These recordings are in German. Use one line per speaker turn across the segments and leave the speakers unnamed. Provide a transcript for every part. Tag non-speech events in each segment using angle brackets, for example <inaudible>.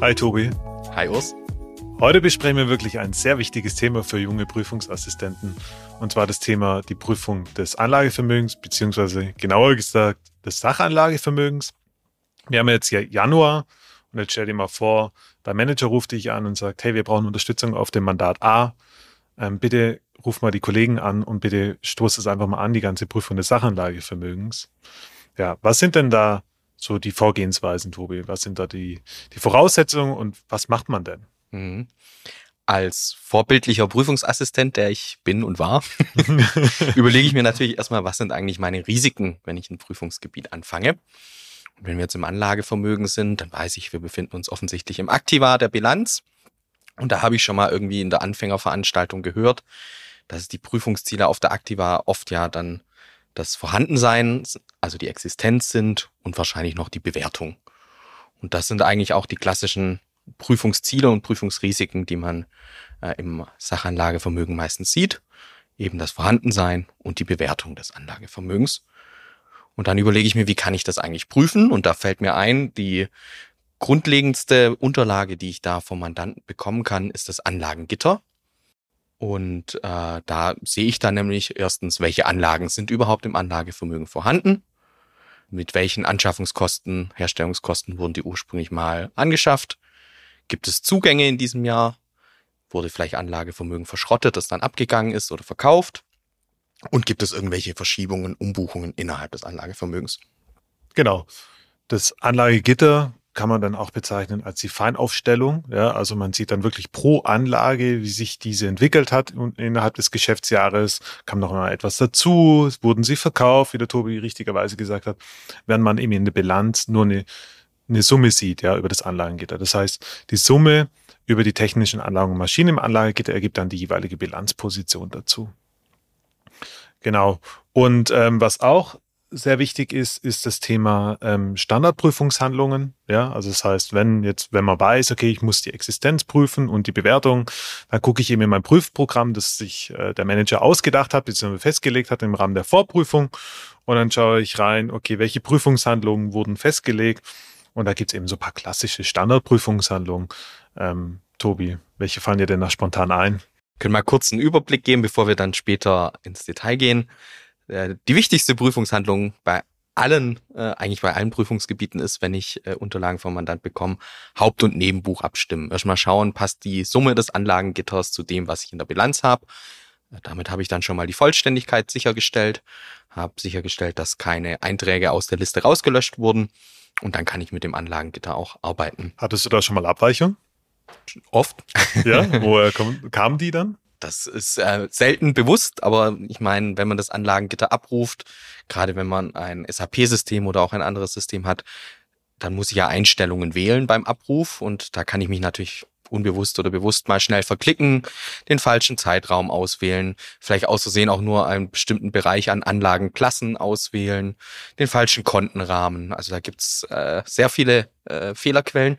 Hi Tobi.
Hi Urs.
Heute besprechen wir wirklich ein sehr wichtiges Thema für junge Prüfungsassistenten. Und zwar das Thema die Prüfung des Anlagevermögens, beziehungsweise genauer gesagt des Sachanlagevermögens. Wir haben jetzt ja Januar und jetzt stell dir mal vor, dein Manager ruft dich an und sagt, hey, wir brauchen Unterstützung auf dem Mandat A. Ähm, bitte ruf mal die Kollegen an und bitte stoß es einfach mal an, die ganze Prüfung des Sachanlagevermögens. Ja, was sind denn da so die Vorgehensweisen, Tobi? Was sind da die, die Voraussetzungen und was macht man denn?
Mhm. Als vorbildlicher Prüfungsassistent, der ich bin und war, <laughs> überlege ich mir natürlich erstmal, was sind eigentlich meine Risiken, wenn ich ein Prüfungsgebiet anfange. Und wenn wir jetzt im Anlagevermögen sind, dann weiß ich, wir befinden uns offensichtlich im Aktiva der Bilanz. Und da habe ich schon mal irgendwie in der Anfängerveranstaltung gehört, dass die Prüfungsziele auf der Aktiva oft ja dann das Vorhandensein, also die Existenz sind und wahrscheinlich noch die Bewertung. Und das sind eigentlich auch die klassischen Prüfungsziele und Prüfungsrisiken, die man äh, im Sachanlagevermögen meistens sieht. Eben das Vorhandensein und die Bewertung des Anlagevermögens. Und dann überlege ich mir, wie kann ich das eigentlich prüfen? Und da fällt mir ein, die grundlegendste Unterlage, die ich da vom Mandanten bekommen kann, ist das Anlagengitter. Und äh, da sehe ich dann nämlich erstens, welche Anlagen sind überhaupt im Anlagevermögen vorhanden, mit welchen Anschaffungskosten, Herstellungskosten wurden die ursprünglich mal angeschafft, gibt es Zugänge in diesem Jahr, wurde vielleicht Anlagevermögen verschrottet, das dann abgegangen ist oder verkauft und gibt es irgendwelche Verschiebungen, Umbuchungen innerhalb des Anlagevermögens.
Genau. Das Anlagegitter kann man dann auch bezeichnen als die Feinaufstellung. Ja, also man sieht dann wirklich pro Anlage, wie sich diese entwickelt hat innerhalb des Geschäftsjahres. Kam noch mal etwas dazu, wurden sie verkauft, wie der Tobi richtigerweise gesagt hat, während man eben in der Bilanz nur eine, eine Summe sieht, ja, über das Anlagengitter. Das heißt, die Summe über die technischen Anlagen und Maschinen im Anlagegitter ergibt dann die jeweilige Bilanzposition dazu. Genau. Und ähm, was auch sehr wichtig ist, ist das Thema ähm, Standardprüfungshandlungen. Ja, also das heißt, wenn jetzt, wenn man weiß, okay, ich muss die Existenz prüfen und die Bewertung, dann gucke ich eben in mein Prüfprogramm, das sich äh, der Manager ausgedacht hat, beziehungsweise festgelegt hat im Rahmen der Vorprüfung. Und dann schaue ich rein, okay, welche Prüfungshandlungen wurden festgelegt. Und da gibt's eben so ein paar klassische Standardprüfungshandlungen. Ähm, Tobi, welche fallen dir denn da spontan ein?
Können wir kurz einen Überblick geben, bevor wir dann später ins Detail gehen. Äh, die wichtigste Prüfungshandlung bei allen, äh, eigentlich bei allen Prüfungsgebieten ist, wenn ich äh, Unterlagen vom Mandant bekomme, Haupt- und Nebenbuch abstimmen. Erstmal schauen, passt die Summe des Anlagengitters zu dem, was ich in der Bilanz habe. Äh, damit habe ich dann schon mal die Vollständigkeit sichergestellt, habe sichergestellt, dass keine Einträge aus der Liste rausgelöscht wurden und dann kann ich mit dem Anlagengitter auch arbeiten.
Hattest du da schon mal Abweichung?
Oft.
Ja, <laughs> woher kamen die dann?
Das ist äh, selten bewusst, aber ich meine, wenn man das Anlagengitter abruft, gerade wenn man ein SAP-System oder auch ein anderes System hat, dann muss ich ja Einstellungen wählen beim Abruf und da kann ich mich natürlich unbewusst oder bewusst mal schnell verklicken, den falschen Zeitraum auswählen, vielleicht auszusehen auch nur einen bestimmten Bereich an Anlagenklassen auswählen, den falschen Kontenrahmen. Also da gibt's äh, sehr viele äh, Fehlerquellen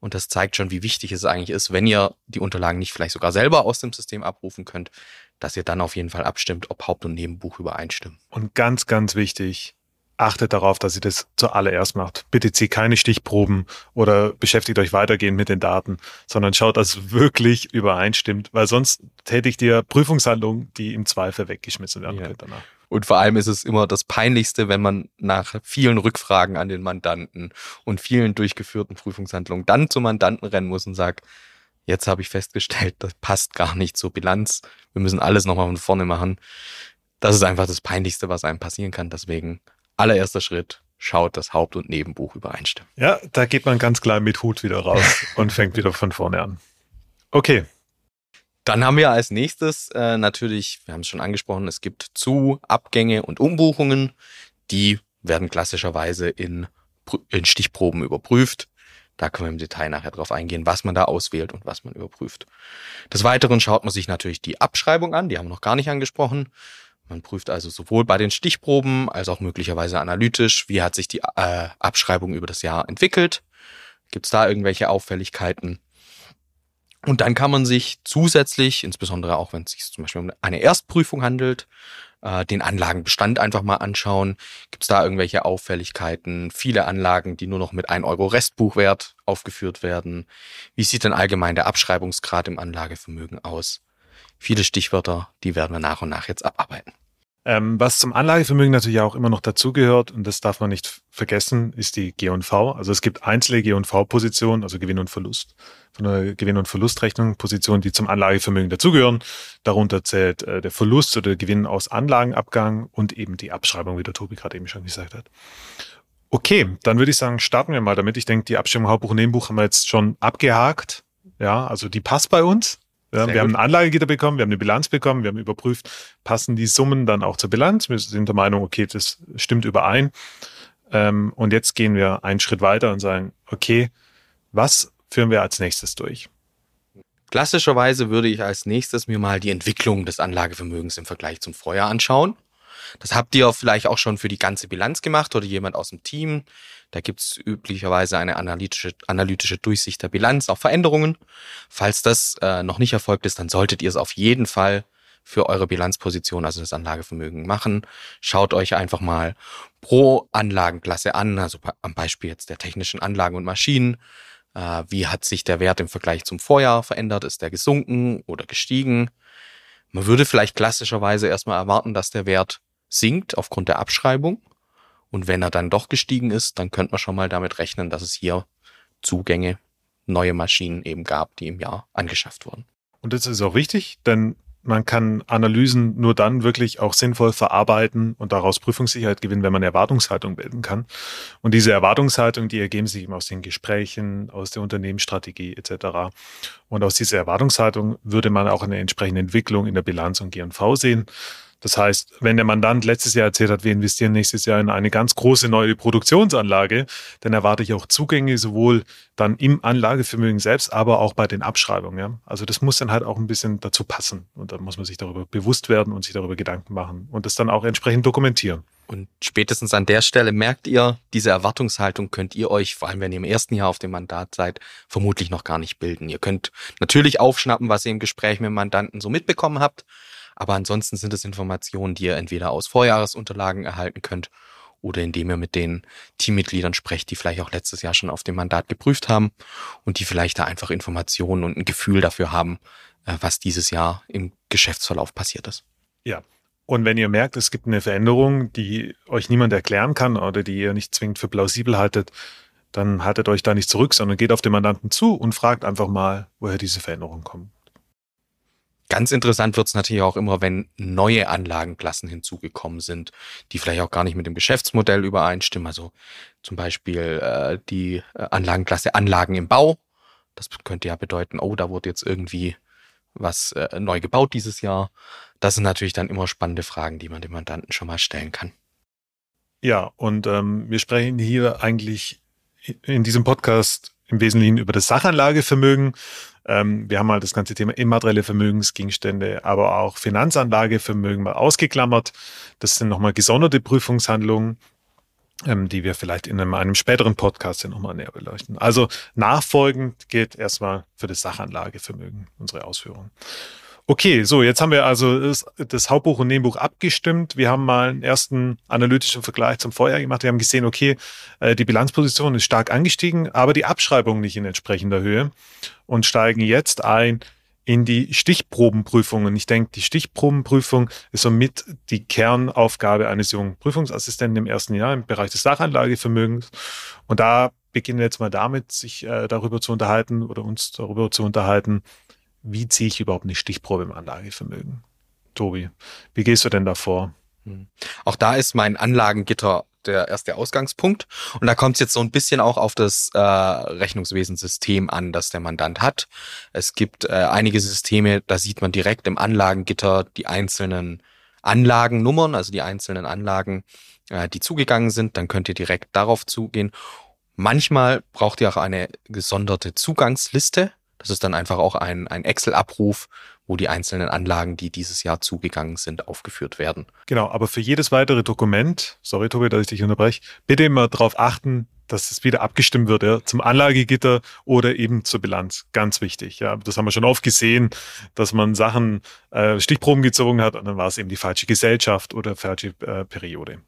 und das zeigt schon, wie wichtig es eigentlich ist, wenn ihr die Unterlagen nicht vielleicht sogar selber aus dem System abrufen könnt, dass ihr dann auf jeden Fall abstimmt, ob Haupt- und Nebenbuch übereinstimmen.
Und ganz, ganz wichtig, achtet darauf, dass ihr das zuallererst macht. Bitte zieht keine Stichproben oder beschäftigt euch weitergehend mit den Daten, sondern schaut, dass es wirklich übereinstimmt, weil sonst tätigt ihr Prüfungshandlungen, die im Zweifel weggeschmissen werden ja. können danach.
Und vor allem ist es immer das Peinlichste, wenn man nach vielen Rückfragen an den Mandanten und vielen durchgeführten Prüfungshandlungen dann zum Mandanten rennen muss und sagt, jetzt habe ich festgestellt, das passt gar nicht zur Bilanz. Wir müssen alles nochmal von vorne machen. Das ist einfach das Peinlichste, was einem passieren kann. Deswegen allererster Schritt, schaut, dass Haupt- und Nebenbuch übereinstimmen.
Ja, da geht man ganz klar mit Hut wieder raus <laughs> und fängt wieder von vorne an. Okay,
dann haben wir als nächstes äh, natürlich, wir haben es schon angesprochen, es gibt Zu-, Abgänge und Umbuchungen. Die werden klassischerweise in in Stichproben überprüft. Da können wir im Detail nachher drauf eingehen, was man da auswählt und was man überprüft. Des Weiteren schaut man sich natürlich die Abschreibung an, die haben wir noch gar nicht angesprochen. Man prüft also sowohl bei den Stichproben als auch möglicherweise analytisch, wie hat sich die äh, Abschreibung über das Jahr entwickelt. Gibt es da irgendwelche Auffälligkeiten? Und dann kann man sich zusätzlich, insbesondere auch wenn es sich zum Beispiel um eine Erstprüfung handelt, äh, den Anlagenbestand einfach mal anschauen. Gibt es da irgendwelche Auffälligkeiten? Viele Anlagen, die nur noch mit 1 Euro Restbuchwert aufgeführt werden. Wie sieht denn allgemein der Abschreibungsgrad im Anlagevermögen aus? Viele Stichwörter, die werden wir nach und nach jetzt abarbeiten.
Ähm, was zum Anlagevermögen natürlich auch immer noch dazugehört, und das darf man nicht vergessen, ist die G&V. Also es gibt einzelne G&V-Positionen, also Gewinn und Verlust, von der Gewinn- und Verlustrechnung, Positionen, die zum Anlagevermögen dazugehören. Darunter zählt äh, der Verlust oder der Gewinn aus Anlagenabgang und eben die Abschreibung, wie der Tobi gerade eben schon gesagt hat. Okay, dann würde ich sagen, starten wir mal damit. Ich denke, die Abstimmung Hauptbuch und Nebenbuch haben wir jetzt schon abgehakt. Ja, also die passt bei uns. Ja, wir gut. haben ein Anlagegitter bekommen, wir haben eine Bilanz bekommen, wir haben überprüft, passen die Summen dann auch zur Bilanz. Wir sind der Meinung, okay, das stimmt überein. Ähm, und jetzt gehen wir einen Schritt weiter und sagen, okay, was führen wir als nächstes durch?
Klassischerweise würde ich als nächstes mir mal die Entwicklung des Anlagevermögens im Vergleich zum Vorjahr anschauen. Das habt ihr vielleicht auch schon für die ganze Bilanz gemacht oder jemand aus dem Team. Da gibt's üblicherweise eine analytische, analytische Durchsicht der Bilanz, auch Veränderungen. Falls das äh, noch nicht erfolgt ist, dann solltet ihr es auf jeden Fall für eure Bilanzposition, also das Anlagevermögen machen. Schaut euch einfach mal pro Anlagenklasse an, also am Beispiel jetzt der technischen Anlagen und Maschinen. Äh, wie hat sich der Wert im Vergleich zum Vorjahr verändert? Ist der gesunken oder gestiegen? Man würde vielleicht klassischerweise erstmal erwarten, dass der Wert sinkt aufgrund der Abschreibung. Und wenn er dann doch gestiegen ist, dann könnte man schon mal damit rechnen, dass es hier Zugänge, neue Maschinen eben gab, die im Jahr angeschafft wurden.
Und das ist auch wichtig, denn man kann Analysen nur dann wirklich auch sinnvoll verarbeiten und daraus Prüfungssicherheit gewinnen, wenn man Erwartungshaltung bilden kann. Und diese Erwartungshaltung, die ergeben sich eben aus den Gesprächen, aus der Unternehmensstrategie etc. Und aus dieser Erwartungshaltung würde man auch eine entsprechende Entwicklung in der Bilanz und G&V sehen. Das heißt, wenn der Mandant letztes Jahr erzählt hat, wir investieren nächstes Jahr in eine ganz große neue Produktionsanlage, dann erwarte ich auch Zugänge sowohl dann im Anlagevermögen selbst, aber auch bei den Abschreibungen. Ja? Also das muss dann halt auch ein bisschen dazu passen. Und da muss man sich darüber bewusst werden und sich darüber Gedanken machen und das dann auch entsprechend dokumentieren.
Und spätestens an der Stelle merkt ihr, diese Erwartungshaltung könnt ihr euch, vor allem wenn ihr im ersten Jahr auf dem Mandat seid, vermutlich noch gar nicht bilden. Ihr könnt natürlich aufschnappen, was ihr im Gespräch mit dem Mandanten so mitbekommen habt, aber ansonsten sind es Informationen, die ihr entweder aus Vorjahresunterlagen erhalten könnt oder indem ihr mit den Teammitgliedern sprecht, die vielleicht auch letztes Jahr schon auf dem Mandat geprüft haben und die vielleicht da einfach Informationen und ein Gefühl dafür haben, äh, was dieses Jahr im Geschäftsverlauf passiert ist.
Ja. Und wenn ihr merkt, es gibt eine Veränderung, die euch niemand erklären kann oder die ihr nicht zwingend für plausibel haltet, dann haltet euch da nicht zurück, sondern geht auf den Mandanten zu und fragt einfach mal, woher diese Veränderung kommt.
Ganz interessant wird es natürlich auch immer, wenn neue Anlagenklassen hinzugekommen sind, die vielleicht auch gar nicht mit dem Geschäftsmodell übereinstimmen. Also zum Beispiel äh, die äh, Anlagenklasse Anlagen im Bau. Das könnte ja bedeuten, oh, da wurde jetzt irgendwie was äh, neu gebaut dieses Jahr. Das sind natürlich dann immer spannende Fragen, die man dem Mandanten schon mal stellen kann.
Ja, und ähm, wir sprechen hier eigentlich in diesem Podcast im Wesentlichen über das Sachanlagevermögen. Ähm, wir haben mal das ganze Thema immaterielle Vermögensgegenstände, aber auch Finanzanlagevermögen mal ausgeklammert. Das sind nochmal gesonderte Prüfungshandlungen, ähm, die wir vielleicht in einem, einem späteren Podcast nochmal näher beleuchten. Also nachfolgend geht erstmal für das Sachanlagevermögen unsere Ausführung. Okay, so, jetzt haben wir also das, das, Hauptbuch und Nebenbuch abgestimmt. Wir haben mal einen ersten analytischen Vergleich zum Vorjahr gemacht. Wir haben gesehen, okay, äh, die Bilanzposition ist stark angestiegen, aber die Abschreibung nicht in entsprechender Höhe und steigen jetzt ein in die Stichprobenprüfungen. Ich denke, die Stichprobenprüfung ist somit die Kernaufgabe eines jungen Prüfungsassistenten im ersten Jahr im Bereich des Sachanlagevermögens. Und da beginnen wir jetzt mal damit, sich äh, darüber zu unterhalten oder uns darüber zu unterhalten, wie ziehe ich überhaupt eine Stichprobe im Anlagevermögen? Tobi, wie gehst du denn da vor?
Hm. Auch da ist mein Anlagengitter der erste Ausgangspunkt. Und da kommt es jetzt so ein bisschen auch auf das äh, Rechnungswesensystem an, das der Mandant hat. Es gibt äh, einige Systeme, da sieht man direkt im Anlagengitter die einzelnen Anlagennummern, also die einzelnen Anlagen, äh, die zugegangen sind, dann könnt ihr direkt darauf zugehen. Manchmal braucht ihr auch eine gesonderte Zugangsliste. Das ist dann einfach auch ein, ein Excel-Abruf, wo die einzelnen Anlagen, die dieses Jahr zugegangen sind, aufgeführt werden.
Genau, aber für jedes weitere Dokument, sorry Tobi, dass ich dich unterbreche, bitte immer darauf achten, dass es wieder abgestimmt wird, ja, zum Anlagegitter oder eben zur Bilanz. Ganz wichtig. Ja, das haben wir schon oft gesehen, dass man Sachen, äh, Stichproben gezogen hat und dann war es eben die falsche Gesellschaft oder falsche äh, Periode.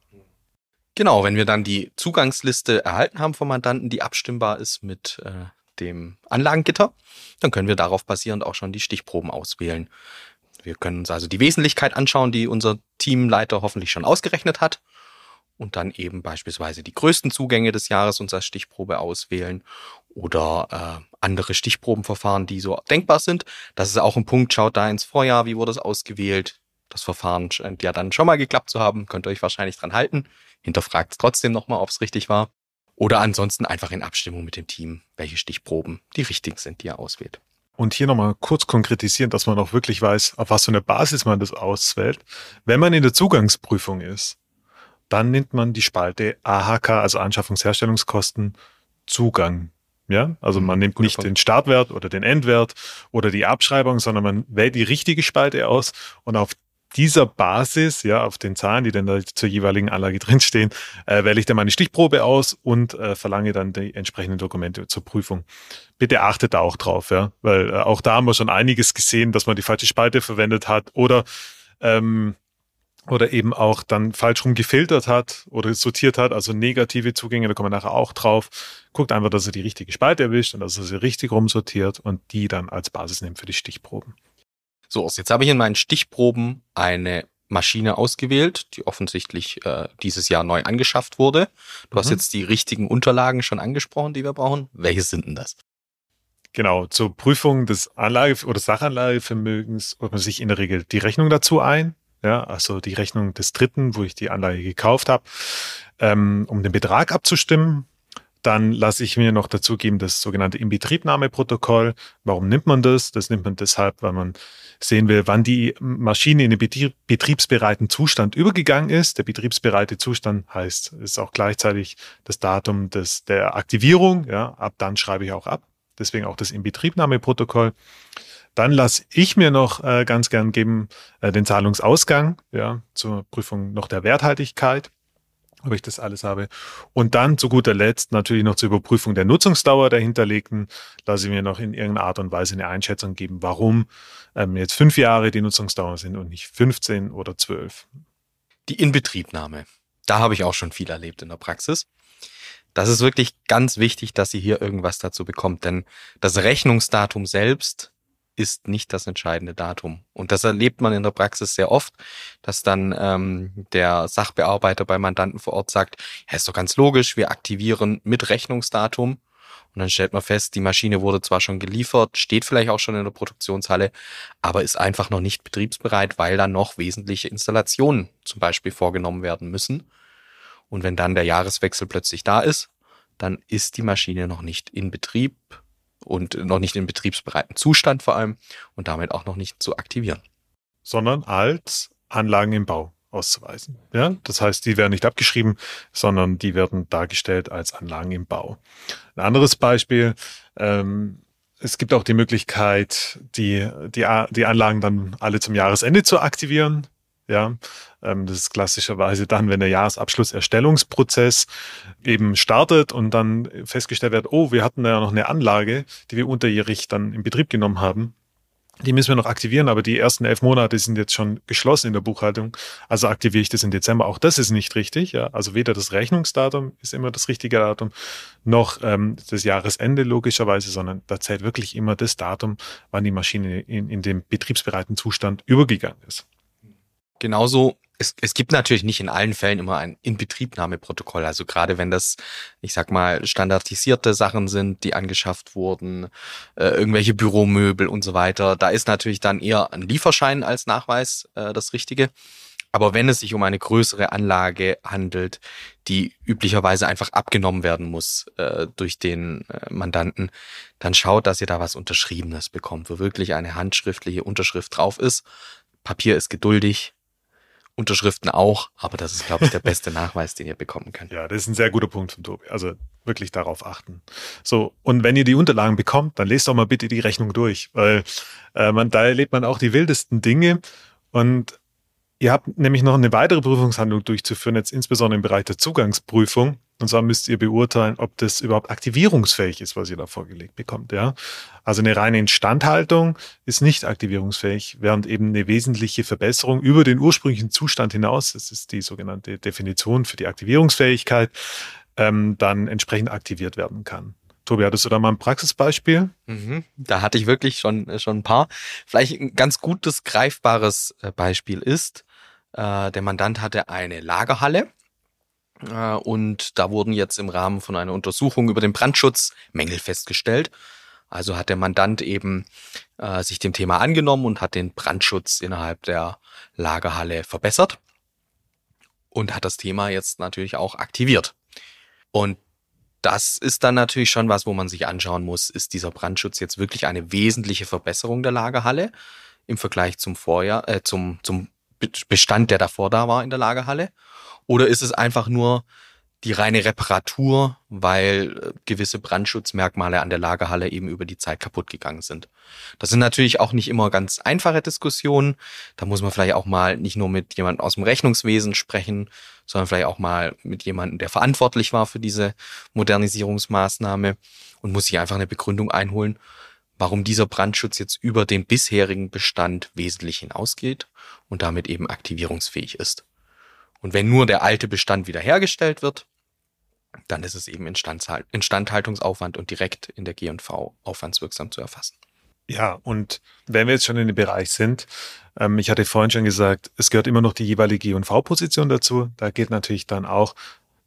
Genau, wenn wir dann die Zugangsliste erhalten haben vom Mandanten, die abstimmbar ist mit äh, dem Anlagengitter, dann können wir darauf basierend auch schon die Stichproben auswählen. Wir können uns also die Wesentlichkeit anschauen, die unser Teamleiter hoffentlich schon ausgerechnet hat und dann eben beispielsweise die größten Zugänge des Jahres uns als Stichprobe auswählen oder äh, andere Stichprobenverfahren, die so denkbar sind. Das ist auch ein Punkt, schaut da ins Vorjahr, wie wurde es ausgewählt. Das Verfahren scheint ja dann schon mal geklappt zu haben, könnt ihr euch wahrscheinlich dran halten. Hinterfragt trotzdem nochmal, ob es richtig war. Oder ansonsten einfach in Abstimmung mit dem Team, welche Stichproben die richtigen sind, die er auswählt.
Und hier nochmal kurz konkretisieren, dass man auch wirklich weiß, auf was für eine Basis man das auswählt. Wenn man in der Zugangsprüfung ist, dann nimmt man die Spalte AHK, also Anschaffungsherstellungskosten, Zugang. Ja, also man nimmt Guter nicht Punkt. den Startwert oder den Endwert oder die Abschreibung, sondern man wählt die richtige Spalte aus und auf dieser Basis, ja, auf den Zahlen, die dann da zur jeweiligen Anlage <laughs> drinstehen, äh, wähle ich dann meine Stichprobe aus und äh, verlange dann die entsprechenden Dokumente zur Prüfung. Bitte achtet da auch drauf, ja, weil äh, auch da haben wir schon einiges gesehen, dass man die falsche Spalte verwendet hat oder ähm, oder eben auch dann falsch rum gefiltert hat oder sortiert hat, also negative Zugänge, da kommen wir nachher auch drauf. Guckt einfach, dass er die richtige Spalte erwischt und dass er sie richtig rumsortiert und die dann als Basis nimmt für die Stichproben.
So, jetzt habe ich in meinen Stichproben eine Maschine ausgewählt, die offensichtlich äh, dieses Jahr neu angeschafft wurde. Du mhm. hast jetzt die richtigen Unterlagen schon angesprochen, die wir brauchen. Welche sind denn das?
Genau, zur Prüfung des Anlage- oder Sachanlagevermögens holt man sich in der Regel die Rechnung dazu ein ja, also die Rechnung des Dritten, wo ich die Anlage gekauft habe, ähm, um den Betrag abzustimmen. Dann lasse ich mir noch dazu geben das sogenannte Inbetriebnahmeprotokoll. Warum nimmt man das? Das nimmt man deshalb, weil man sehen will, wann die Maschine in den betriebsbereiten Zustand übergegangen ist. Der betriebsbereite Zustand heißt, ist auch gleichzeitig das Datum des, der Aktivierung. Ja, ab dann schreibe ich auch ab. Deswegen auch das Inbetriebnahmeprotokoll. Dann lasse ich mir noch äh, ganz gern geben äh, den Zahlungsausgang, ja, zur Prüfung noch der Werthaltigkeit, ob ich das alles habe. Und dann zu guter Letzt natürlich noch zur Überprüfung der Nutzungsdauer der Hinterlegten lasse ich mir noch in irgendeiner Art und Weise eine Einschätzung geben, warum ähm, jetzt fünf Jahre die Nutzungsdauer sind und nicht 15 oder 12.
Die Inbetriebnahme. Da habe ich auch schon viel erlebt in der Praxis. Das ist wirklich ganz wichtig, dass ihr hier irgendwas dazu bekommt, denn das Rechnungsdatum selbst ist nicht das entscheidende Datum. Und das erlebt man in der Praxis sehr oft, dass dann ähm, der Sachbearbeiter bei Mandanten vor Ort sagt, ja, ist doch ganz logisch, wir aktivieren mit Rechnungsdatum. Und dann stellt man fest, die Maschine wurde zwar schon geliefert, steht vielleicht auch schon in der Produktionshalle, aber ist einfach noch nicht betriebsbereit, weil dann noch wesentliche Installationen zum Beispiel vorgenommen werden müssen. Und wenn dann der Jahreswechsel plötzlich da ist, dann ist die Maschine noch nicht in Betrieb und noch nicht in betriebsbereiten Zustand vor allem und damit auch noch nicht zu aktivieren.
Sondern als Anlagen im Bau auszuweisen. Ja, das heißt, die werden nicht abgeschrieben, sondern die werden dargestellt als Anlagen im Bau. Ein anderes Beispiel, ähm, es gibt auch die Möglichkeit, die, die, die Anlagen dann alle zum Jahresende zu aktivieren. Ja, ähm, das ist klassischerweise dann, wenn der Jahresabschlusserstellungsprozess eben startet und dann festgestellt wird, oh, wir hatten ja noch eine Anlage, die wir unterjährig dann in Betrieb genommen haben. Die müssen wir noch aktivieren, aber die ersten elf Monate sind jetzt schon geschlossen in der Buchhaltung. Also aktiviere ich das im Dezember. Auch das ist nicht richtig. Ja. Also weder das Rechnungsdatum ist immer das richtige Datum, noch ähm, das Jahresende logischerweise, sondern da zählt wirklich immer das Datum, wann die Maschine in, in den betriebsbereiten Zustand übergegangen ist.
Genauso es, es gibt natürlich nicht in allen Fällen immer ein Inbetriebnahmeprotokoll. Also gerade wenn das, ich sag mal, standardisierte Sachen sind, die angeschafft wurden, äh, irgendwelche Büromöbel und so weiter, da ist natürlich dann eher ein Lieferschein als Nachweis äh, das Richtige. Aber wenn es sich um eine größere Anlage handelt, die üblicherweise einfach abgenommen werden muss äh, durch den äh, Mandanten, dann schaut, dass ihr da was Unterschriebenes bekommt, wo wirklich eine handschriftliche Unterschrift drauf ist. Papier ist geduldig, Unterschriften auch, aber das ist, glaube ich, der beste Nachweis, den ihr bekommen könnt.
Ja, das ist ein sehr guter Punkt von Tobi. Also wirklich darauf achten. So, und wenn ihr die Unterlagen bekommt, dann lest doch mal bitte die Rechnung durch, weil äh, man, da erlebt man auch die wildesten Dinge. Und ihr habt nämlich noch eine weitere Prüfungshandlung durchzuführen, jetzt insbesondere im Bereich der Zugangsprüfung. Und zwar müsst ihr beurteilen, ob das überhaupt aktivierungsfähig ist, was ihr da vorgelegt bekommt. Ja? Also eine reine Instandhaltung ist nicht aktivierungsfähig, während eben eine wesentliche Verbesserung über den ursprünglichen Zustand hinaus, das ist die sogenannte Definition für die Aktivierungsfähigkeit, ähm, dann entsprechend aktiviert werden kann. Tobi, hattest du da mal ein Praxisbeispiel?
Mhm, da hatte ich wirklich schon, schon ein paar. Vielleicht ein ganz gutes, greifbares äh, Beispiel ist, äh, der Mandant hatte eine Lagerhalle äh, und da wurden jetzt im Rahmen von einer Untersuchung über den Brandschutz Mängel festgestellt. Also hat der Mandant eben äh, sich dem Thema angenommen und hat den Brandschutz innerhalb der Lagerhalle verbessert und hat das Thema jetzt natürlich auch aktiviert. Und das ist dann natürlich schon was, wo man sich anschauen muss, ist dieser Brandschutz jetzt wirklich eine wesentliche Verbesserung der Lagerhalle im Vergleich zum Vorjahr, äh, zum, zum Bestand, der davor da war in der Lagerhalle? Oder ist es einfach nur die reine Reparatur, weil äh, gewisse Brandschutzmerkmale an der Lagerhalle eben über die Zeit kaputt gegangen sind. Das sind natürlich auch nicht immer ganz einfache Diskussionen. Da muss man vielleicht auch mal nicht nur mit jemandem aus dem Rechnungswesen sprechen, sondern vielleicht auch mal mit jemandem, der verantwortlich war für diese Modernisierungsmaßnahme und muss sich einfach eine Begründung einholen, warum dieser Brandschutz jetzt über den bisherigen Bestand wesentlich hinausgeht und damit eben aktivierungsfähig ist. Und wenn nur der alte Bestand wiederhergestellt wird, dann ist es eben Instandhaltungsaufwand und direkt in der G&V aufwandswirksam zu erfassen.
Ja, und wenn wir jetzt schon in dem Bereich sind, ähm, ich hatte vorhin schon gesagt, es gehört immer noch die jeweilige G&V-Position dazu. Da geht natürlich dann auch,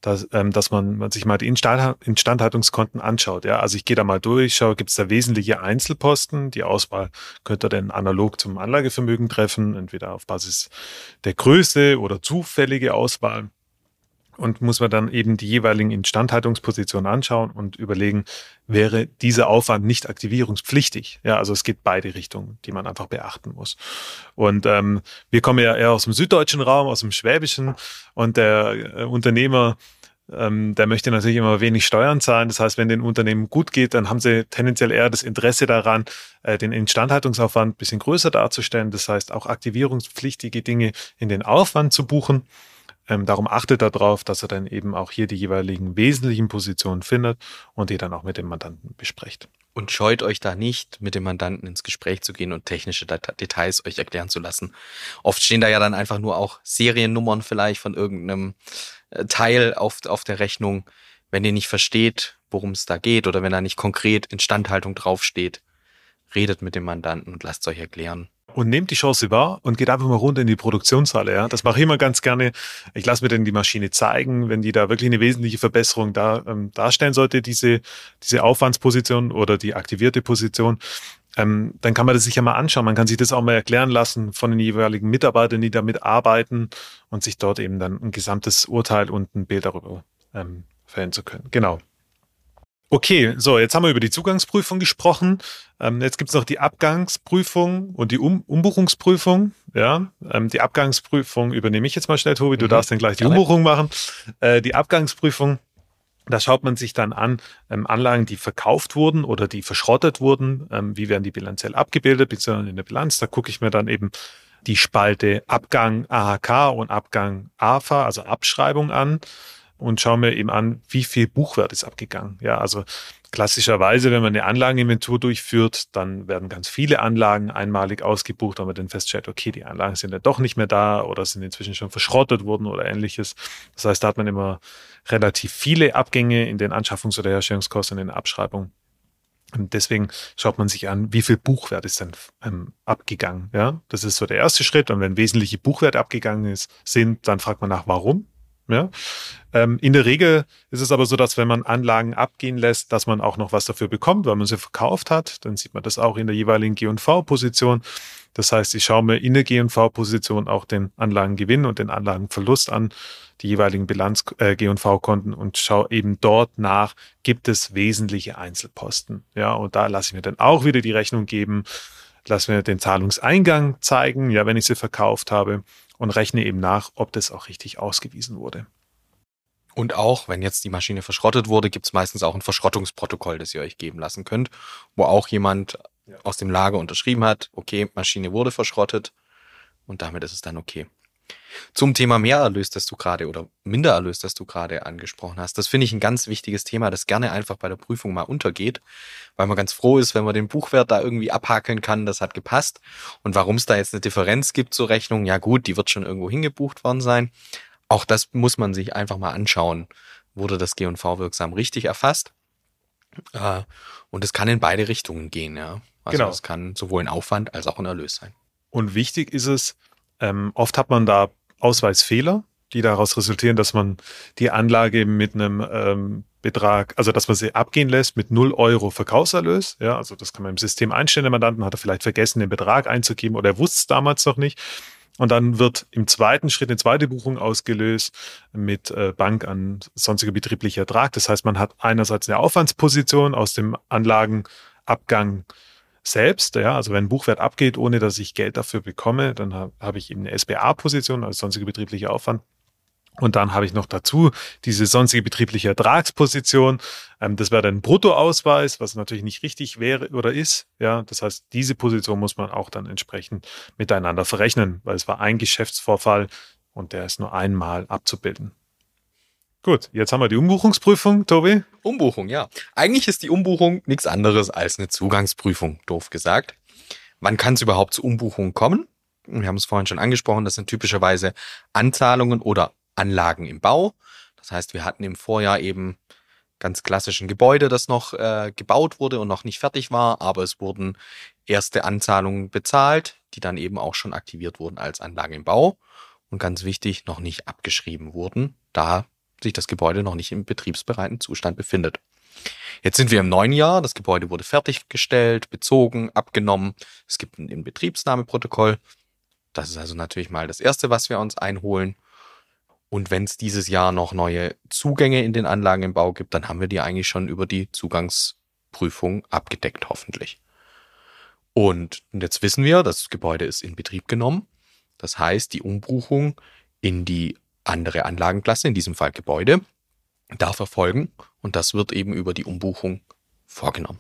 dass, ähm, dass man, man sich mal die Instand Instandhaltungskonten anschaut. Ja, also ich gehe da mal durch, schaue, gibt es da wesentliche Einzelposten. Die Auswahl könnt ihr dann analog zum Anlagevermögen treffen, entweder auf Basis der Größe oder zufällige Auswahl und muss man dann eben die jeweiligen Instandhaltungspositionen anschauen und überlegen, wäre dieser Aufwand nicht aktivierungspflichtig? Ja, also es geht beide Richtungen, die man einfach beachten muss. Und ähm, wir kommen ja eher aus dem süddeutschen Raum, aus dem schwäbischen und der äh, Unternehmer ähm, der möchte natürlich immer wenig Steuern zahlen. Das heißt, wenn den Unternehmen gut geht, dann haben sie tendenziell eher das Interesse daran, äh, den Instandhaltungsaufwand ein bisschen größer darzustellen. Das heißt, auch aktivierungspflichtige Dinge in den Aufwand zu buchen. Ähm, darum achtet darauf, dass er dann eben auch hier die jeweiligen wesentlichen Positionen findet und die dann auch mit dem Mandanten bespricht.
Und scheut euch da nicht, mit dem Mandanten ins Gespräch zu gehen und technische Details euch erklären zu lassen. Oft stehen da ja dann einfach nur auch Seriennummern vielleicht von irgendeinem äh, Teil auf, auf der Rechnung. Wenn ihr nicht versteht, worum es da geht oder wenn da nicht konkret Instandhaltung draufsteht, redet mit dem Mandanten und lasst es euch erklären
und nehmt die Chance wahr und geht einfach mal runter in die Produktionshalle. Ja? Das mache ich immer ganz gerne. Ich lasse mir dann die Maschine zeigen, wenn die da wirklich eine wesentliche Verbesserung da, ähm, darstellen sollte, diese, diese Aufwandsposition oder die aktivierte Position. Ähm, dann kann man das sich ja mal anschauen. Man kann sich das auch mal erklären lassen von den jeweiligen Mitarbeitern, die damit arbeiten und sich dort eben dann ein gesamtes Urteil und ein Bild darüber ähm, fällen zu können. Genau. Okay, so, jetzt haben wir über die Zugangsprüfung gesprochen. Ähm, jetzt gibt's noch die Abgangsprüfung und die um Umbuchungsprüfung. Ja, ähm, die Abgangsprüfung übernehme ich jetzt mal schnell, Tobi. Du mhm. darfst dann gleich die Umbuchung machen. Äh, die Abgangsprüfung, da schaut man sich dann an, ähm, Anlagen, die verkauft wurden oder die verschrottet wurden. Ähm, wie werden die bilanziell abgebildet, beziehungsweise in der Bilanz? Da gucke ich mir dann eben die Spalte Abgang AHK und Abgang AFA, also Abschreibung an und schaue mir eben an, wie viel Buchwert ist abgegangen. Ja, also klassischerweise, wenn man eine Anlageninventur durchführt, dann werden ganz viele Anlagen einmalig ausgebucht, aber dann feststellt, okay, die Anlagen sind ja doch nicht mehr da oder sind inzwischen schon verschrottet worden oder ähnliches. Das heißt, da hat man immer relativ viele Abgänge in den Anschaffungs- oder Herstellungskosten in der Abschreibung. Und deswegen schaut man sich an, wie viel Buchwert ist denn ähm, abgegangen. Ja, das ist so der erste Schritt. Und wenn wesentliche Buchwerte abgegangen ist, sind, dann fragt man nach, warum. Ja? Ähm, in der Regel ist es aber so, dass wenn man Anlagen abgehen lässt, dass man auch noch was dafür bekommt, weil man sie verkauft hat. Dann sieht man das auch in der jeweiligen G&V-Position. Das heißt, ich schaue mir in der G&V-Position auch den Anlagengewinn und den Anlagenverlust an, die jeweiligen Bilanz äh, G&V-Konten und schaue eben dort nach, gibt es wesentliche Einzelposten. Ja, und da lasse ich mir dann auch wieder die Rechnung geben, lasse mir den Zahlungseingang zeigen, ja, wenn ich sie verkauft habe und rechne eben nach, ob das auch richtig ausgewiesen wurde.
Und auch, wenn jetzt die Maschine verschrottet wurde, gibt es meistens auch ein Verschrottungsprotokoll, das ihr euch geben lassen könnt, wo auch jemand ja. aus dem Lager unterschrieben hat, okay, Maschine wurde verschrottet und damit ist es dann okay. Zum Thema Mehrerlös, das du gerade oder Mindererlös, das du gerade angesprochen hast, das finde ich ein ganz wichtiges Thema, das gerne einfach bei der Prüfung mal untergeht, weil man ganz froh ist, wenn man den Buchwert da irgendwie abhakeln kann, das hat gepasst. Und warum es da jetzt eine Differenz gibt zur Rechnung, ja gut, die wird schon irgendwo hingebucht worden sein. Auch das muss man sich einfach mal anschauen. Wurde das G&V wirksam richtig erfasst? Äh, und es kann in beide Richtungen gehen, ja. Also genau. es kann sowohl ein Aufwand als auch ein Erlös sein.
Und wichtig ist es, ähm, oft hat man da Ausweisfehler, die daraus resultieren, dass man die Anlage mit einem ähm, Betrag, also dass man sie abgehen lässt mit 0 Euro Verkaufserlös. Ja, also das kann man im System einstellen. Der Mandanten hat er vielleicht vergessen, den Betrag einzugeben oder er wusste es damals noch nicht. Und dann wird im zweiten Schritt eine zweite Buchung ausgelöst mit äh, Bank an sonstiger betrieblicher Ertrag. Das heißt, man hat einerseits eine Aufwandsposition aus dem Anlagenabgang selbst, ja, also wenn Buchwert abgeht, ohne dass ich Geld dafür bekomme, dann habe hab ich eben eine SBA-Position, also sonstige betriebliche Aufwand. Und dann habe ich noch dazu diese sonstige betriebliche Ertragsposition. Ähm, das wäre dann ein Bruttoausweis, was natürlich nicht richtig wäre oder ist. Ja, das heißt, diese Position muss man auch dann entsprechend miteinander verrechnen, weil es war ein Geschäftsvorfall und der ist nur einmal abzubilden. Gut, jetzt haben wir die Umbuchungsprüfung, Tobi.
Umbuchung, ja. Eigentlich ist die Umbuchung nichts anderes als eine Zugangsprüfung, doof gesagt. Wann kann es überhaupt zu Umbuchungen kommen? Wir haben es vorhin schon angesprochen, das sind typischerweise Anzahlungen oder Anlagen im Bau. Das heißt, wir hatten im Vorjahr eben ganz klassischen Gebäude, das noch äh, gebaut wurde und noch nicht fertig war, aber es wurden erste Anzahlungen bezahlt, die dann eben auch schon aktiviert wurden als Anlagen im Bau und ganz wichtig, noch nicht abgeschrieben wurden, da sich das Gebäude noch nicht im betriebsbereiten Zustand befindet. Jetzt sind wir im neuen Jahr, das Gebäude wurde fertiggestellt, bezogen, abgenommen, es gibt ein Inbetriebsnahmeprotokoll. Das ist also natürlich mal das Erste, was wir uns einholen. Und wenn es dieses Jahr noch neue Zugänge in den Anlagen im Bau gibt, dann haben wir die eigentlich schon über die Zugangsprüfung abgedeckt, hoffentlich. Und jetzt wissen wir, das Gebäude ist in Betrieb genommen. Das heißt, die Umbuchung in die andere Anlagenklasse, in diesem Fall Gebäude, darf erfolgen. Und das wird eben über die Umbuchung vorgenommen.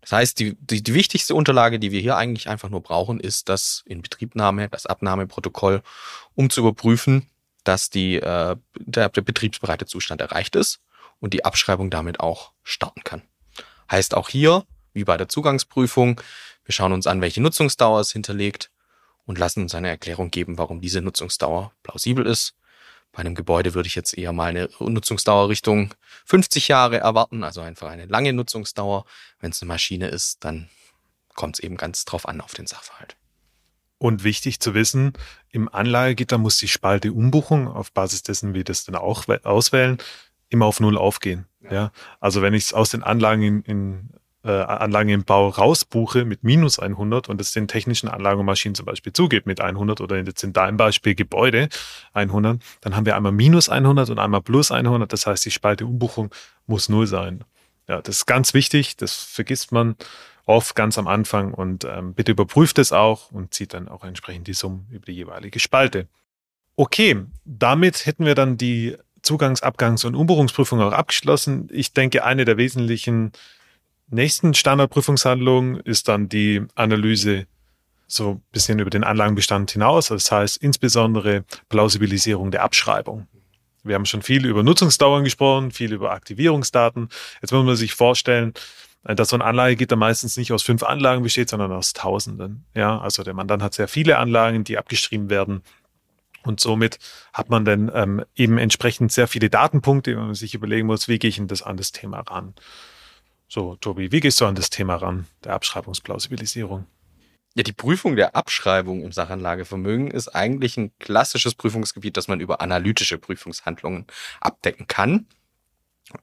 Das heißt, die, die, die wichtigste Unterlage, die wir hier eigentlich einfach nur brauchen, ist das Inbetriebnahme, das Abnahmeprotokoll, um zu überprüfen, dass die, äh, der, der betriebsbereite Zustand erreicht ist und die Abschreibung damit auch starten kann. Heißt auch hier, wie bei der Zugangsprüfung, wir schauen uns an, welche Nutzungsdauer es hinterlegt und lassen uns eine Erklärung geben, warum diese Nutzungsdauer plausibel ist. Bei einem Gebäude würde ich jetzt eher mal eine Nutzungsdauer Richtung 50 Jahre erwarten, also einfach eine lange Nutzungsdauer. Wenn es eine Maschine ist, dann kommt es eben ganz drauf an auf den Sachverhalt.
Und wichtig zu wissen, im Anlagegitter muss die Spalte Umbuchung auf Basis dessen wir das dann auch auswählen, immer auf Null aufgehen. Ja. ja? Also wenn ich es aus den Anlagen in, in äh, Anlagen im Bau rausbuche mit minus 100 und es den technischen Anlagen und Maschinen zum Beispiel zugeht mit 100 oder jetzt in deinem Beispiel Gebäude 100, dann haben wir einmal minus 100 und einmal plus 100. Das heißt, die Spalte Umbuchung muss Null sein. Ja, das ist ganz wichtig. Das vergisst man oft ganz am Anfang und ähm, bitte überprüft es auch und zieht dann auch entsprechend die Summen über die jeweilige Spalte. Okay, damit hätten wir dann die Zugangs-, Abgangs- und Umbuchungsprüfung auch abgeschlossen. Ich denke, eine der wesentlichen nächsten Standardprüfungshandlungen ist dann die Analyse so ein bisschen über den Anlagenbestand hinaus. Das heißt insbesondere Plausibilisierung der Abschreibung. Wir haben schon viel über Nutzungsdauern gesprochen, viel über Aktivierungsdaten. Jetzt muss man sich vorstellen, äh, dass so ein Anlagegitter meistens nicht aus fünf Anlagen besteht, sondern aus Tausenden. Ja, also der Mandant hat sehr viele Anlagen, die abgeschrieben werden. Und somit hat man dann ähm, eben entsprechend sehr viele Datenpunkte, wenn man sich überlegen muss, wie gehe ich denn das an das Thema ran? So, Tobi, wie gehst du an das Thema ran, der Abschreibungsplausibilisierung?
Ja, die Prüfung der Abschreibung im Sachanlagevermögen ist eigentlich ein klassisches Prüfungsgebiet, das man über analytische Prüfungshandlungen abdecken kann.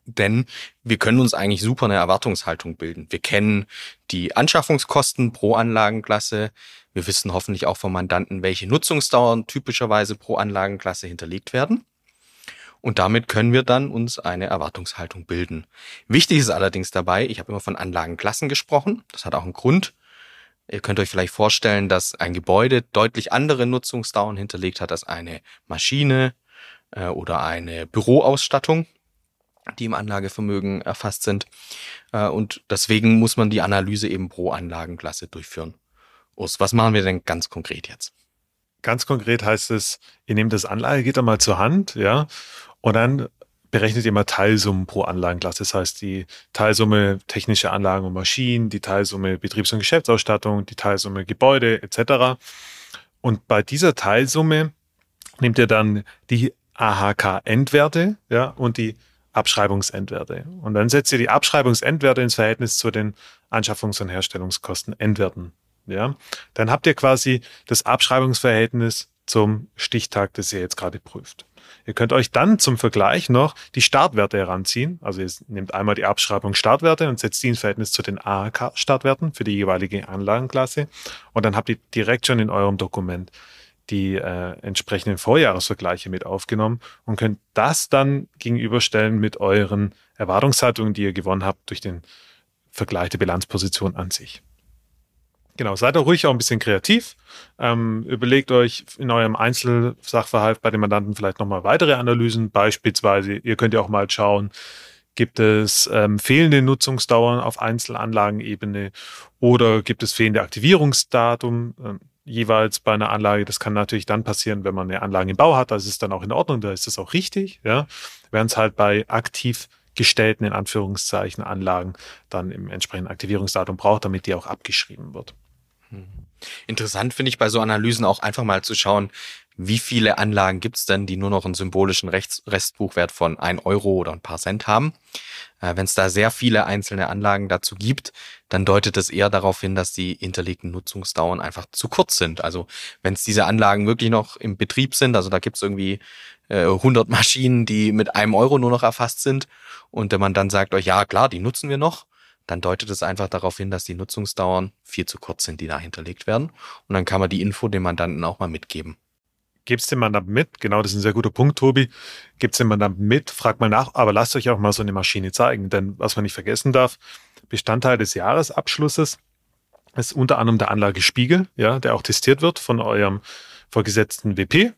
Denn wir können uns eigentlich super eine Erwartungshaltung bilden. Wir kennen die Anschaffungskosten pro Anlagenklasse. Wir wissen hoffentlich auch vom Mandanten, welche Nutzungsdauern typischerweise pro Anlagenklasse hinterlegt werden. Und damit können wir dann uns eine Erwartungshaltung bilden. Wichtig ist allerdings dabei, ich habe immer von Anlagenklassen gesprochen. Das hat auch einen Grund. Ihr könnt euch vielleicht vorstellen, dass ein Gebäude deutlich andere Nutzungsdauern hinterlegt hat als eine Maschine äh, oder eine Büroausstattung, die im Anlagevermögen erfasst sind. Äh, und deswegen muss man die Analyse eben pro Anlagenklasse durchführen. Urs, was machen wir denn ganz konkret jetzt?
Ganz konkret heißt es, ihr nehmt das Anlagegitter mal zur Hand, ja, und dann berechnet ihr mal Teilsummen pro Anlagenklasse. Das heißt, die Teilsumme technische Anlagen und Maschinen, die Teilsumme Betriebs- und Geschäftsausstattung, die Teilsumme Gebäude etc. Und bei dieser Teilsumme nehmt ihr dann die AHK-Endwerte ja, und die Abschreibungsendwerte. Und dann setzt ihr die Abschreibungsendwerte ins Verhältnis zu den Anschaffungs- und Herstellungskosten Endwerten. Ja, dann habt ihr quasi das Abschreibungsverhältnis zum Stichtag, das ihr jetzt gerade prüft. Ihr könnt euch dann zum Vergleich noch die Startwerte heranziehen. Also ihr nehmt einmal die Abschreibung Startwerte und setzt die ins Verhältnis zu den AHK-Startwerten für die jeweilige Anlagenklasse. Und dann habt ihr direkt schon in eurem Dokument die äh, entsprechenden Vorjahresvergleiche mit aufgenommen und könnt das dann gegenüberstellen mit euren Erwartungshaltungen, die ihr gewonnen habt durch den Vergleich der Bilanzposition an sich. Genau, seid doch ruhig auch ein bisschen kreativ. Ähm, überlegt euch in eurem Einzelsachverhalt bei den Mandanten vielleicht nochmal weitere Analysen. Beispielsweise, ihr könnt ja auch mal schauen, gibt es ähm, fehlende Nutzungsdauern auf Einzelanlagenebene oder gibt es fehlende Aktivierungsdatum ähm, jeweils bei einer Anlage. Das kann natürlich dann passieren, wenn man eine Anlage im Bau hat. Das ist dann auch in Ordnung, da ist das auch richtig. Ja. Während es halt bei aktiv gestellten, in Anführungszeichen, Anlagen dann im entsprechenden Aktivierungsdatum braucht, damit die auch abgeschrieben wird.
Interessant finde ich bei so Analysen auch einfach mal zu schauen, wie viele Anlagen gibt es denn, die nur noch einen symbolischen Rechts Restbuchwert von ein Euro oder ein paar Cent haben. Äh, Wenn es da sehr viele einzelne Anlagen dazu gibt, dann deutet es eher darauf hin, dass die hinterlegten Nutzungsdauern einfach zu kurz sind. Also wenn es diese Anlagen wirklich noch im Betrieb sind, also da gibt es irgendwie äh, 100 Maschinen, die mit einem Euro nur noch erfasst sind und man dann sagt euch, ja klar, die nutzen wir noch, dann deutet es einfach darauf hin, dass die Nutzungsdauern viel zu kurz sind, die da hinterlegt werden. Und dann kann man die Info dem Mandanten auch mal mitgeben.
Gebt's dem Mandanten mit, genau, das ist ein sehr guter Punkt, Tobi. Gebt's dem Mandanten mit, fragt mal nach, aber lasst euch auch mal so eine Maschine zeigen. Denn was man nicht vergessen darf, Bestandteil des Jahresabschlusses ist unter anderem der Anlagespiegel, ja, der auch testiert wird von eurem vorgesetzten WP.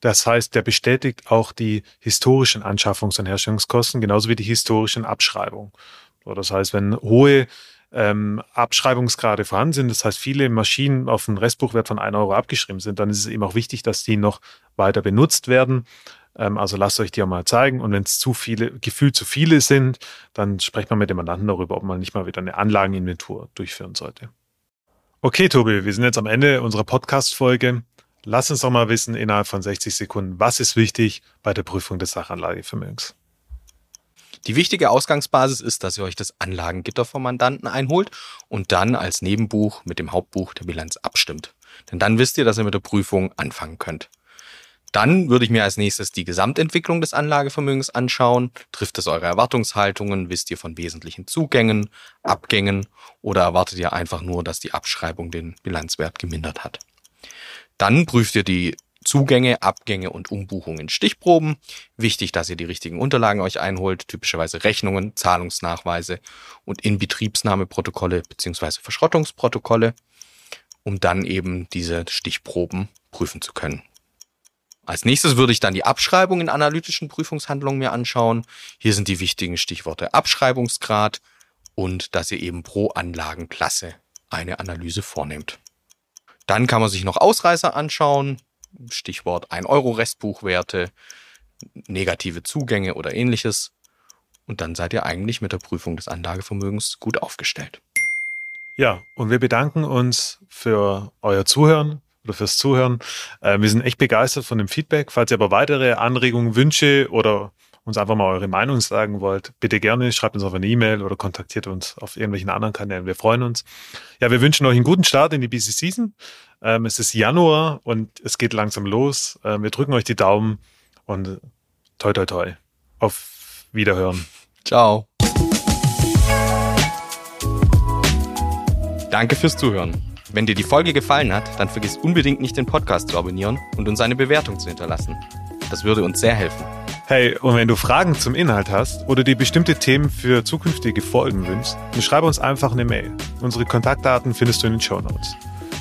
Das heißt, der bestätigt auch die historischen Anschaffungs- und Herstellungskosten, genauso wie die historischen Abschreibungen. Das heißt, wenn hohe ähm, Abschreibungsgrade vorhanden sind, das heißt, viele Maschinen auf einen Restbuchwert von 1 Euro abgeschrieben sind, dann ist es eben auch wichtig, dass die noch weiter benutzt werden. Ähm, also lasst euch die auch mal zeigen. Und wenn es zu viele, gefühlt zu viele sind, dann sprecht man mit dem Mandanten darüber, ob man nicht mal wieder eine Anlageninventur durchführen sollte. Okay, Tobi, wir sind jetzt am Ende unserer Podcast-Folge. Lass uns doch mal wissen, innerhalb von 60 Sekunden, was ist wichtig bei der Prüfung des Sachanlagevermögens?
Die wichtige Ausgangsbasis ist, dass ihr euch das Anlagengitter vom Mandanten einholt und dann als Nebenbuch mit dem Hauptbuch der Bilanz abstimmt. Denn dann wisst ihr, dass ihr mit der Prüfung anfangen könnt. Dann würde ich mir als nächstes die Gesamtentwicklung des Anlagevermögens anschauen. Trifft es eure Erwartungshaltungen? Wisst ihr von wesentlichen Zugängen, Abgängen oder erwartet ihr einfach nur, dass die Abschreibung den Bilanzwert gemindert hat? Dann prüft ihr die Zugänge, Abgänge und Umbuchungen Stichproben. Wichtig, dass ihr die richtigen Unterlagen euch einholt, typischerweise Rechnungen, Zahlungsnachweise und Inbetriebsnahmeprotokolle bzw. Verschrottungsprotokolle, um dann eben diese Stichproben prüfen zu können. Als nächstes würde ich dann die Abschreibung in analytischen Prüfungshandlungen mir anschauen. Hier sind die wichtigen Stichworte Abschreibungsgrad und dass ihr eben pro Anlagenklasse eine Analyse vornehmt. Dann kann man sich noch Ausreißer anschauen, Stichwort 1 Euro Restbuchwerte, negative Zugänge oder ähnliches. Und dann seid ihr eigentlich mit der Prüfung des Anlagevermögens gut aufgestellt.
Ja, und wir bedanken uns für euer Zuhören oder fürs Zuhören. Äh, wir sind echt begeistert von dem Feedback. Falls ihr aber weitere Anregungen, Wünsche oder uns einfach mal eure Meinung sagen wollt, bitte gerne schreibt uns auf eine E-Mail oder kontaktiert uns auf irgendwelchen anderen Kanälen. Wir freuen uns. Ja, wir wünschen euch einen guten Start in die Busy Season. Ähm, es ist Januar und es geht langsam los. Ähm, wir drücken euch die Daumen und toi toi toi. Auf Wiederhören.
Ciao. Danke fürs Zuhören. Wenn dir die Folge gefallen hat, dann vergiss unbedingt nicht den Podcast zu abonnieren und uns eine Bewertung zu hinterlassen. Das würde uns sehr helfen.
Hey, und wenn du Fragen zum Inhalt hast oder dir bestimmte Themen für zukünftige Folgen wünschst, dann schreib uns einfach eine Mail. Unsere Kontaktdaten findest du in den Show Notes.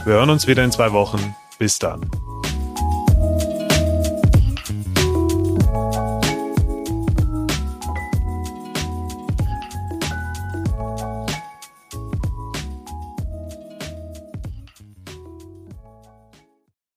Wir hören uns wieder in zwei Wochen. Bis dann.